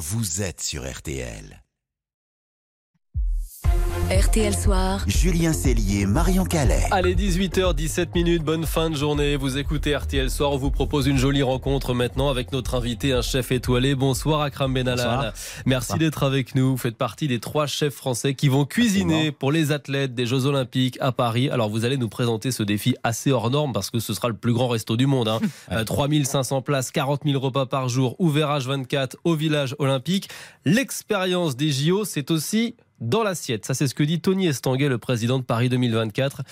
vous êtes sur RTL. RTL Soir. Julien Cellier, Marion Calais. Allez, 18h17 minutes, bonne fin de journée. Vous écoutez RTL Soir. On vous propose une jolie rencontre maintenant avec notre invité, un chef étoilé. Bonsoir Akram Benalal. Merci d'être avec nous. Vous faites partie des trois chefs français qui vont cuisiner pour les athlètes des Jeux Olympiques à Paris. Alors vous allez nous présenter ce défi assez hors norme parce que ce sera le plus grand resto du monde. Hein. 3500 places, 40 000 repas par jour, ouvert H24 au village olympique. L'expérience des JO, c'est aussi dans l'assiette. Ça, c'est ce que dit Tony Estanguet, le président de Paris 2024.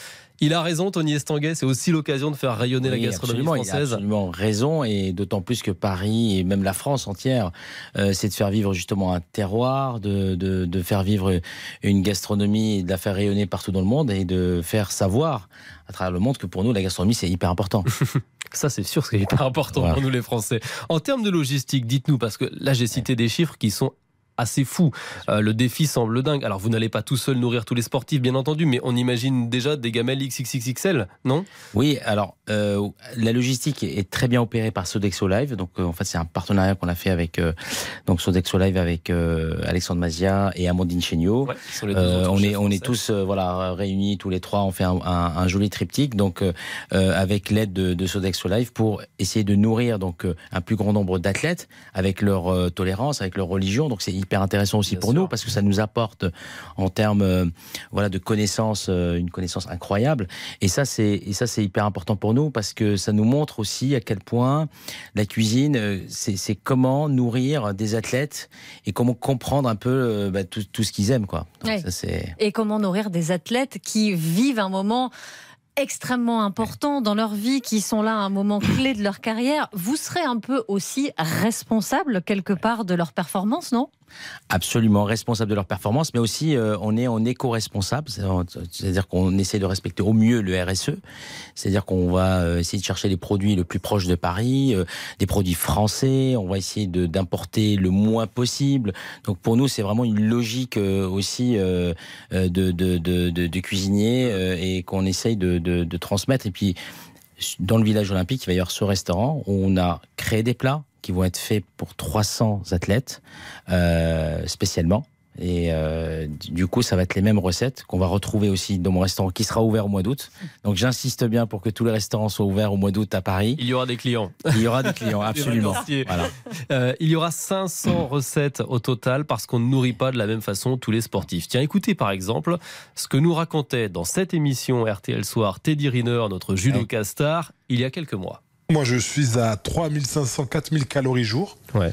Il a raison, Tony Estanguet. C'est aussi l'occasion de faire rayonner la gastronomie française. Il a absolument raison, et d'autant plus que Paris et même la France entière, euh, c'est de faire vivre justement un terroir, de, de, de, faire vivre une gastronomie, de la faire rayonner partout dans le monde et de faire savoir à travers le monde que pour nous, la gastronomie, c'est hyper important. Ça, c'est sûr, c'est hyper important pour nous, les Français. En termes de logistique, dites-nous, parce que là, j'ai cité des chiffres qui sont assez fou. Euh, le défi semble dingue. Alors, vous n'allez pas tout seul nourrir tous les sportifs, bien entendu, mais on imagine déjà des gamelles XXXXL, non? Oui, alors, euh, la logistique est très bien opérée par Sodexo Live. Donc, euh, en fait, c'est un partenariat qu'on a fait avec donc Sodexo Live avec Alexandre Mazia et Amandine Chéniaud. on est, on est tous voilà, réunis tous les trois. On fait un, joli triptyque donc, avec l'aide de, de, Sodexo Live pour essayer de nourrir donc, un plus grand nombre d'athlètes avec leur tolérance, avec leur religion. Donc, c'est hyper intéressant aussi pour nous parce que ça nous apporte en termes euh, voilà de connaissances euh, une connaissance incroyable. Et ça c'est et ça c'est hyper important pour nous parce que ça nous montre aussi à quel point la cuisine euh, c'est comment nourrir des athlètes et comment comprendre un peu bah, tout, tout, ce qu'ils aiment quoi. et comment nourrir des athlètes qui vivent un moment extrêmement importants dans leur vie, qui sont là à un moment clé de leur carrière, vous serez un peu aussi responsable quelque part de leur performance, non? Absolument responsable de leur performance, mais aussi euh, on est en éco-responsable, c'est-à-dire qu'on essaie de respecter au mieux le RSE, c'est-à-dire qu'on va euh, essayer de chercher les produits le plus proches de Paris, euh, des produits français, on va essayer d'importer le moins possible. Donc pour nous, c'est vraiment une logique aussi de, de, de, de, cuisinier et qu'on essaye de, transmettre. Et puis dans le village olympique, il va y avoir ce restaurant où on a créé des plats, qui vont être faits pour 300 athlètes euh, spécialement. Et euh, du coup, ça va être les mêmes recettes qu'on va retrouver aussi dans mon restaurant qui sera ouvert au mois d'août. Donc j'insiste bien pour que tous les restaurants soient ouverts au mois d'août à Paris. Il y aura des clients. Il y aura des clients, absolument. voilà. euh, il y aura 500 recettes au total parce qu'on ne nourrit pas de la même façon tous les sportifs. Tiens, écoutez par exemple ce que nous racontait dans cette émission RTL Soir Teddy Riner, notre judo castar, il y a quelques mois. Moi, je suis à 3500, 4000 calories jour. Ouais.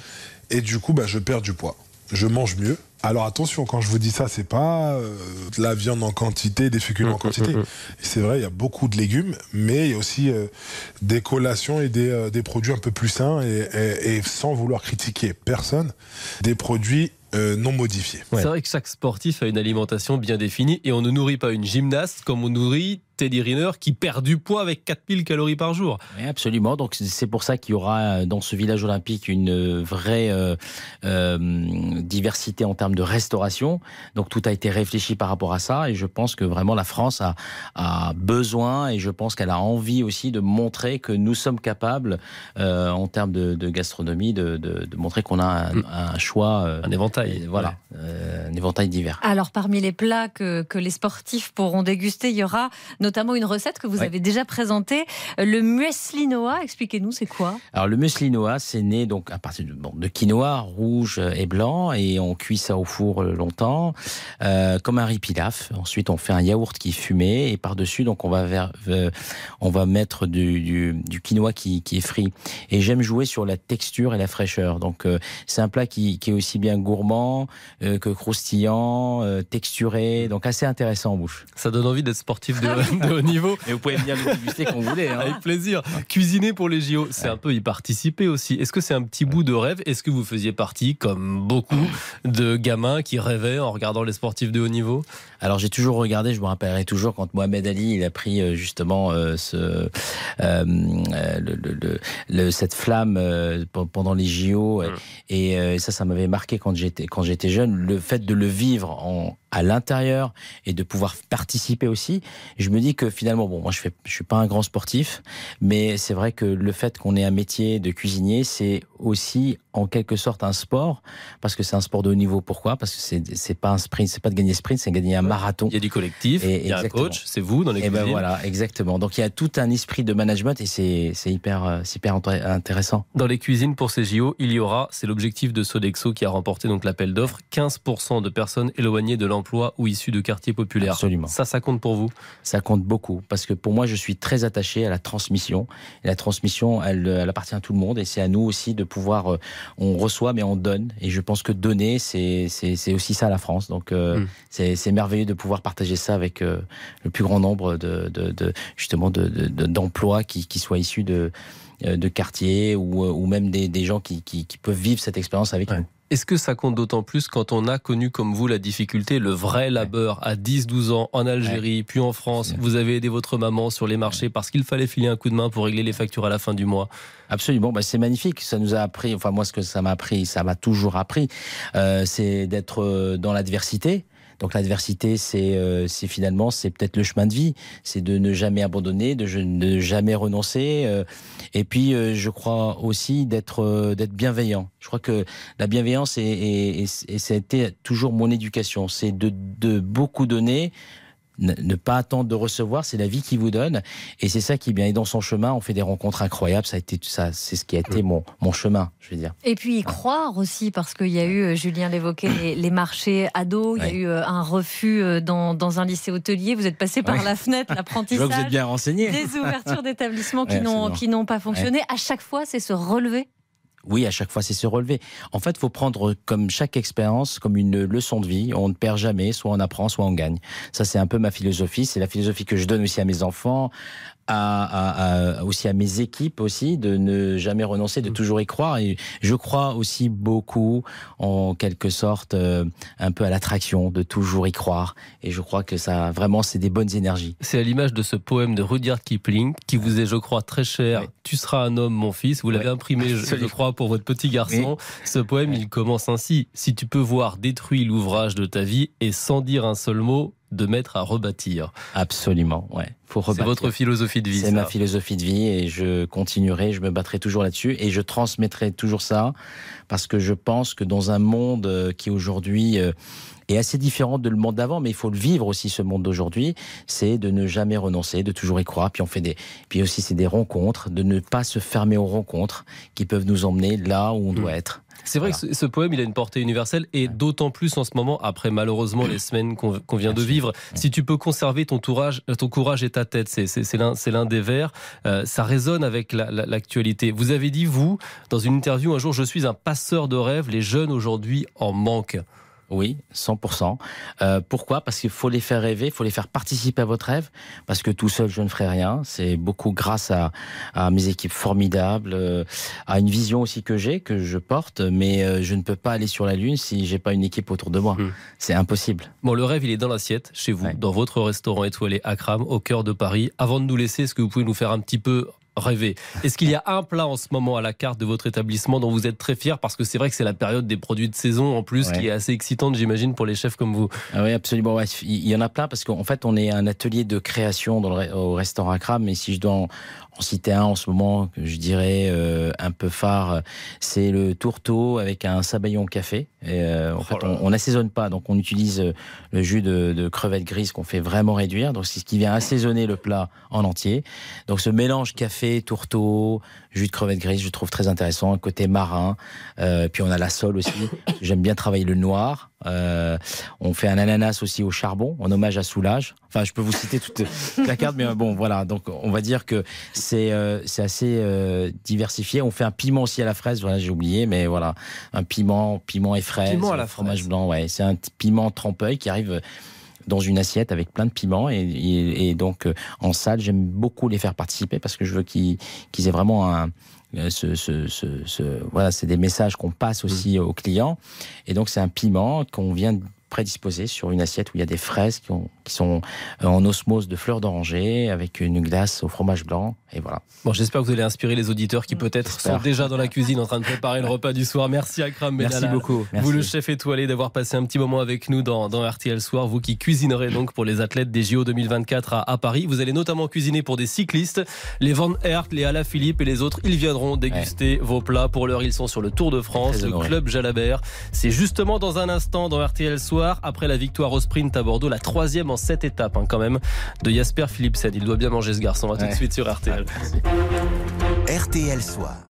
Et du coup, bah, je perds du poids. Je mange mieux. Alors attention, quand je vous dis ça, c'est pas euh, de la viande en quantité, des féculents en mmh, quantité. Mmh, mmh. C'est vrai, il y a beaucoup de légumes, mais il y a aussi euh, des collations et des, euh, des, produits un peu plus sains et, et, et, sans vouloir critiquer personne, des produits non modifiés. C'est vrai que chaque sportif a une alimentation bien définie et on ne nourrit pas une gymnaste comme on nourrit Teddy Riner qui perd du poids avec 4000 calories par jour. Oui, absolument. Donc c'est pour ça qu'il y aura euh, dans ce village olympique une euh, vraie euh, euh, diversité en termes de restauration. Donc tout a été réfléchi par rapport à ça et je pense que vraiment la France a, a besoin et je pense qu'elle a envie aussi de montrer que nous sommes capables euh, en termes de, de gastronomie de, de, de montrer qu'on a un, mm. un, choix, un éventail, voilà, ouais. un éventail divers. Alors parmi les plats que, que les sportifs pourront déguster, il y aura notamment une recette que vous avez déjà présentée, le muesli noa. Expliquez-nous, c'est quoi? Alors le muesli noa, c'est né donc à partir de, bon, de, quinoa rouge et blanc et on cuit ça au four longtemps, euh, comme un riz pilaf. Ensuite, on fait un yaourt qui est fumé et par-dessus, donc on va euh, on va mettre du, du, du quinoa qui, qui, est frit. Et j'aime jouer sur la texture et la fraîcheur. Donc euh, c'est un plat qui, qui, est aussi bien gourmand euh, que croustillant, euh, texturé, donc assez intéressant en bouche. Ça donne envie d'être sportif de, de haut niveau. Et vous pouvez venir nous déguster quand vous voulez. Hein. Avec plaisir. Cuisiner pour les JO, c'est un peu y participer aussi. Est-ce que c'est un petit bout de rêve? Est-ce que vous faisiez partie, comme beaucoup de gamins qui rêvaient en regardant les sportifs de haut niveau? Alors j'ai toujours regardé, je me rappellerai toujours quand Mohamed Ali il a pris euh, justement euh, ce, euh, le, le, le, cette flamme euh, pendant les JO. Mmh. Et, et ça, ça m'avait marqué quand j'étais quand j'étais jeune. Le fait de le vivre en à l'intérieur et de pouvoir participer aussi. Je me dis que finalement, bon, moi je fais, je suis pas un grand sportif, mais c'est vrai que le fait qu'on ait un métier de cuisinier, c'est aussi en quelque sorte un sport parce que c'est un sport de haut niveau. Pourquoi? Parce que c'est c'est pas un sprint, c'est pas de gagner sprint, c'est gagner un marathon. Il y a du collectif, et, il y a un coach, c'est vous dans les Et ben voilà, exactement. Donc il y a tout un esprit de management et c'est c'est hyper euh, hyper intéressant. Dans les cuisines pour ces JO, il y aura, c'est l'objectif de Sodexo qui a remporté donc l'appel d'offres, 15% de personnes éloignées de l'emploi ou issues de quartiers populaires. Absolument. Ça, ça compte pour vous? Ça compte beaucoup parce que pour moi, je suis très attaché à la transmission. Et la transmission, elle, elle appartient à tout le monde et c'est à nous aussi de pouvoir. Euh, on reçoit, mais on donne. Et je pense que donner, c'est aussi ça la France. Donc euh, mm. c'est merveilleux de pouvoir partager ça avec euh, le plus grand nombre de, de, de justement d'emplois de, qui, qui soient issus de de quartiers ou, ou même des, des gens qui, qui, qui, peuvent vivre cette expérience avec nous. Est-ce que ça compte d'autant plus quand on a connu comme vous la difficulté, le vrai labeur à 10-12 ans en Algérie, puis en France? Vous avez aidé votre maman sur les marchés parce qu'il fallait filer un coup de main pour régler les factures à la fin du mois? Absolument, bah c'est magnifique. Ça nous a appris, enfin moi ce que ça m'a appris, ça m'a toujours appris, euh, c'est d'être euh, dans l'adversité donc l'adversité, c'est euh, finalement c'est peut-être le chemin de vie, c'est de ne jamais abandonner, de ne jamais renoncer. Euh, et puis euh, je crois aussi d'être d'être bienveillant. Je crois que la bienveillance et, ça a été toujours mon éducation, c'est de, de beaucoup donner ne pas attendre de recevoir, c'est la vie qui vous donne, et c'est ça qui est bien. Et dans son chemin, on fait des rencontres incroyables. Ça a été ça, c'est ce qui a été mon, mon chemin, je veux dire. Et puis y croire aussi, parce qu'il y a eu, euh, Julien l'évoquait, les, marchés ados. Il y a eu euh, un refus euh, dans, dans, un lycée hôtelier. Vous êtes passé par la fenêtre, l'apprentissage. vous êtes bien renseigné. Des ouvertures d'établissements qui n'ont qui n'ont pas fonctionné. À chaque fois, c'est se relever. Oui, à chaque fois, c'est se relever. En fait, il faut prendre comme chaque expérience comme une leçon de vie. On ne perd jamais, soit on apprend, soit on gagne. Ça, c'est un peu ma philosophie. C'est la philosophie que je donne aussi à mes enfants, à, aussi à mes équipes aussi de ne jamais renoncer, de mm. toujours y croire. Et je crois aussi beaucoup, en quelque sorte, euh, un peu à l'attraction, de toujours y croire. Et je crois que ça, vraiment, c'est des bonnes énergies. C'est à l'image de ce poème de Rudyard Kipling, qui vous est, je crois, très cher. Tu seras un homme, mon fils. Vous l'avez imprimé, je, crois, pour votre petit garçon. Ce poème, il commence ainsi. Si tu peux voir détruit l'ouvrage de ta vie et sans dire un seul mot, de mettre à rebâtir. Absolument, ouais. Faut C'est votre philosophie de vie. C'est ma philosophie de vie et je continuerai, je me battrai toujours là-dessus et je transmettrai toujours ça parce que je pense que dans un monde euh, qui aujourd'hui euh, est assez différent de le monde d'avant, mais il faut le vivre aussi ce monde d'aujourd'hui. C'est de ne jamais renoncer, de toujours y croire. Puis on fait des, puis aussi c'est des rencontres, de ne pas se fermer aux rencontres qui peuvent nous emmener là où on doit hmm. être. C'est vrai que ce poème, il a une portée universelle et d'autant plus en ce moment, après malheureusement les semaines qu'on vient de vivre. Si tu peux conserver ton courage, ton courage et ta tête, c'est l'un des vers. Euh, ça résonne avec l'actualité. Vous avez dit, vous, dans une interview un jour, je suis un passeur de rêves, les jeunes aujourd'hui en manquent. Oui, 100%. Euh, pourquoi? Parce qu'il faut les faire rêver, il faut les faire participer à votre rêve, parce que tout seul, je ne ferai rien. C'est beaucoup grâce à, mes équipes formidables, euh, à une vision aussi que j'ai, que je porte, mais euh, je ne peux pas aller sur la Lune si j'ai pas une équipe autour de moi. Hmm. C'est impossible. Bon, le rêve, il est dans l'assiette, chez vous, dans votre restaurant étoilé Akram, au cœur de Paris. Avant de nous laisser, est-ce que vous pouvez nous faire un petit peu rêver. Est-ce qu'il y a un plat en ce moment à la carte de votre établissement dont vous êtes très fier? Parce que c'est vrai que c'est la période des produits de saison en plus qui est assez excitante, j'imagine, pour les chefs comme vous. Ah oui, absolument. Il y en a plein parce qu'en fait, on est un atelier de création dans le, au restaurant Akram. Mais si je dois en citer un en ce moment que je dirais euh, un peu phare, c'est le tourteau avec un sabayon café. Et, euh, en oh fait, on n'assaisonne pas, donc on utilise euh, le jus de, de crevettes grises qu'on fait vraiment réduire. Donc c'est ce qui vient assaisonner le plat en entier. Donc ce mélange café, tourteau, jus de crevettes grises, je trouve très intéressant. Un côté marin. Euh, puis on a la sole aussi. J'aime bien travailler le noir. Euh, on fait un ananas aussi au charbon, en hommage à Soulage. Enfin, je peux vous citer toute la carte, mais bon, voilà. Donc, on va dire que c'est euh, c'est assez euh, diversifié. On fait un piment aussi à la fraise. Voilà, j'ai oublié, mais voilà, un piment, piment et fraise, piment à la fromage blanc. Ouais, c'est un piment trempeuil qui arrive dans une assiette avec plein de piments et, et, donc en salle j'aime beaucoup les faire participer parce que je veux qu'ils qu'ils aient vraiment un, euh, ce, ce, ce, voilà, c'est des messages qu'on passe aussi mm. aux clients. Et donc, c'est un piment qu'on vient prédisposé sur une assiette où il y a des fraises qui, qui sont en osmose de fleurs d'oranger avec une glace au fromage blanc. Et voilà. Bon, j'espère que vous allez inspirer les auditeurs qui peut-être sont déjà dans la cuisine en train de préparer le repas du soir. Merci Akram Merci beaucoup. Vous, le chef étoilé, d'avoir passé un petit moment avec nous dans, dans RTL Soir. Vous qui cuisinerez donc pour les athlètes des JO 2024 à, à Paris. Vous allez notamment cuisiner pour des cyclistes. Les Van Aert, les Ala Philippe et les autres, ils viendront déguster vos plats. Pour l'heure, ils sont sur le Tour de France, le club Jalabert. C'est justement dans un instant dans RTL Soir, après la victoire au sprint à Bordeaux, la troisième en sept étapes hein, quand même, de Jasper Philipsen. Il doit bien manger ce garçon. À tout de suite sur RTL. RTL Soir.